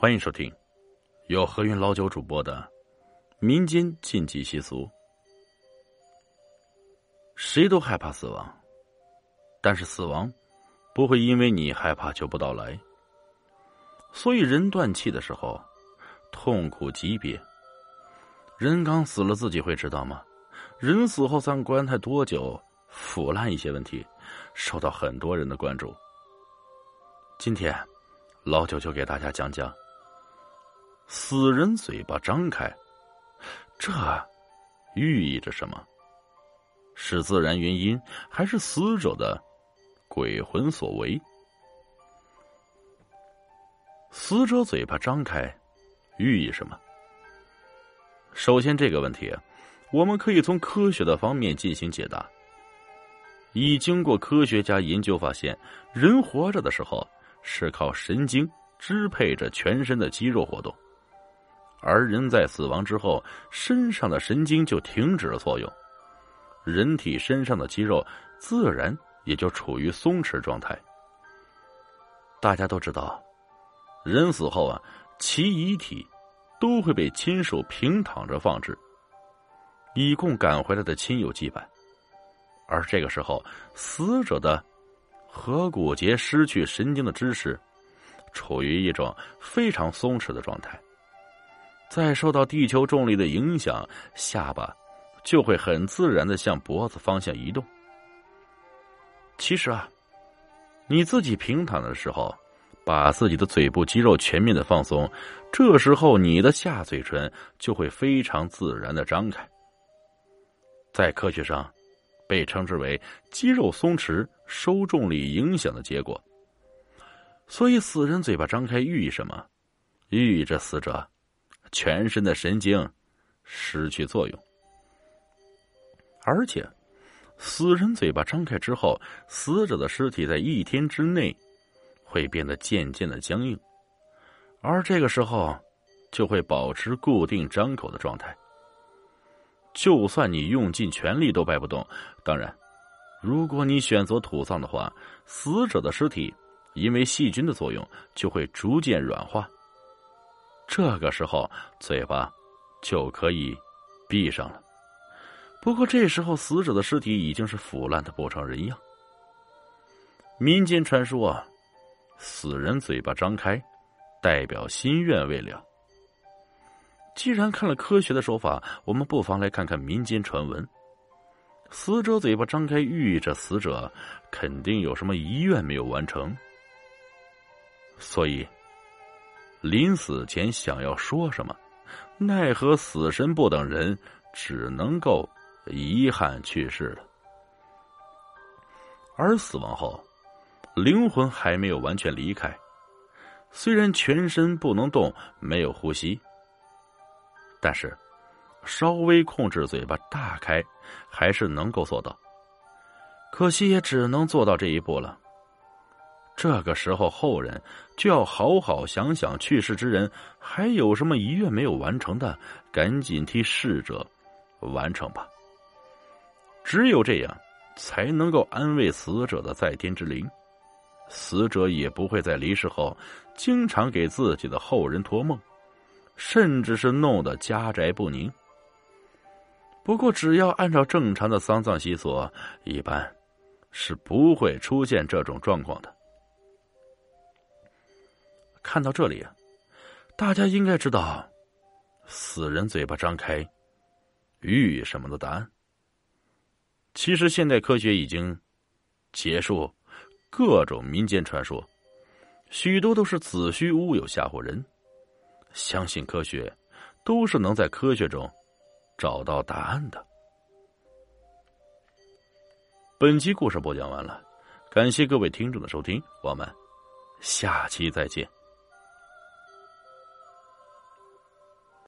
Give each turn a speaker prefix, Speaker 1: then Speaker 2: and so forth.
Speaker 1: 欢迎收听由何云老九主播的民间禁忌习俗。谁都害怕死亡，但是死亡不会因为你害怕就不到来。所以人断气的时候，痛苦级别。人刚死了，自己会知道吗？人死后咱棺材多久？腐烂一些问题，受到很多人的关注。今天，老九就给大家讲讲。死人嘴巴张开，这寓意着什么？是自然原因，还是死者的鬼魂所为？死者嘴巴张开，寓意什么？首先，这个问题，我们可以从科学的方面进行解答。已经过科学家研究发现，人活着的时候是靠神经支配着全身的肌肉活动。而人在死亡之后，身上的神经就停止了作用，人体身上的肌肉自然也就处于松弛状态。大家都知道，人死后啊，其遗体都会被亲属平躺着放置，以供赶回来的亲友祭拜。而这个时候，死者的颌骨节失去神经的知识，处于一种非常松弛的状态。再受到地球重力的影响，下巴就会很自然的向脖子方向移动。其实啊，你自己平躺的时候，把自己的嘴部肌肉全面的放松，这时候你的下嘴唇就会非常自然的张开。在科学上，被称之为肌肉松弛受重力影响的结果。所以，死人嘴巴张开寓意什么？寓意着死者。全身的神经失去作用，而且死人嘴巴张开之后，死者的尸体在一天之内会变得渐渐的僵硬，而这个时候就会保持固定张口的状态。就算你用尽全力都掰不动。当然，如果你选择土葬的话，死者的尸体因为细菌的作用就会逐渐软化。这个时候，嘴巴就可以闭上了。不过这时候，死者的尸体已经是腐烂的不成人样。民间传说，死人嘴巴张开，代表心愿未了。既然看了科学的说法，我们不妨来看看民间传闻。死者嘴巴张开，寓意着死者肯定有什么遗愿没有完成，所以。临死前想要说什么，奈何死神不等人，只能够遗憾去世了。而死亡后，灵魂还没有完全离开，虽然全身不能动，没有呼吸，但是稍微控制嘴巴大开，还是能够做到。可惜也只能做到这一步了。这个时候，后人就要好好想想去世之人还有什么遗愿没有完成的，赶紧替逝者完成吧。只有这样，才能够安慰死者的在天之灵，死者也不会在离世后经常给自己的后人托梦，甚至是弄得家宅不宁。不过，只要按照正常的丧葬习俗，一般是不会出现这种状况的。看到这里，大家应该知道，死人嘴巴张开，玉什么的答案。其实现代科学已经结束各种民间传说，许多都是子虚乌有吓唬人。相信科学，都是能在科学中找到答案的。本期故事播讲完了，感谢各位听众的收听，我们下期再见。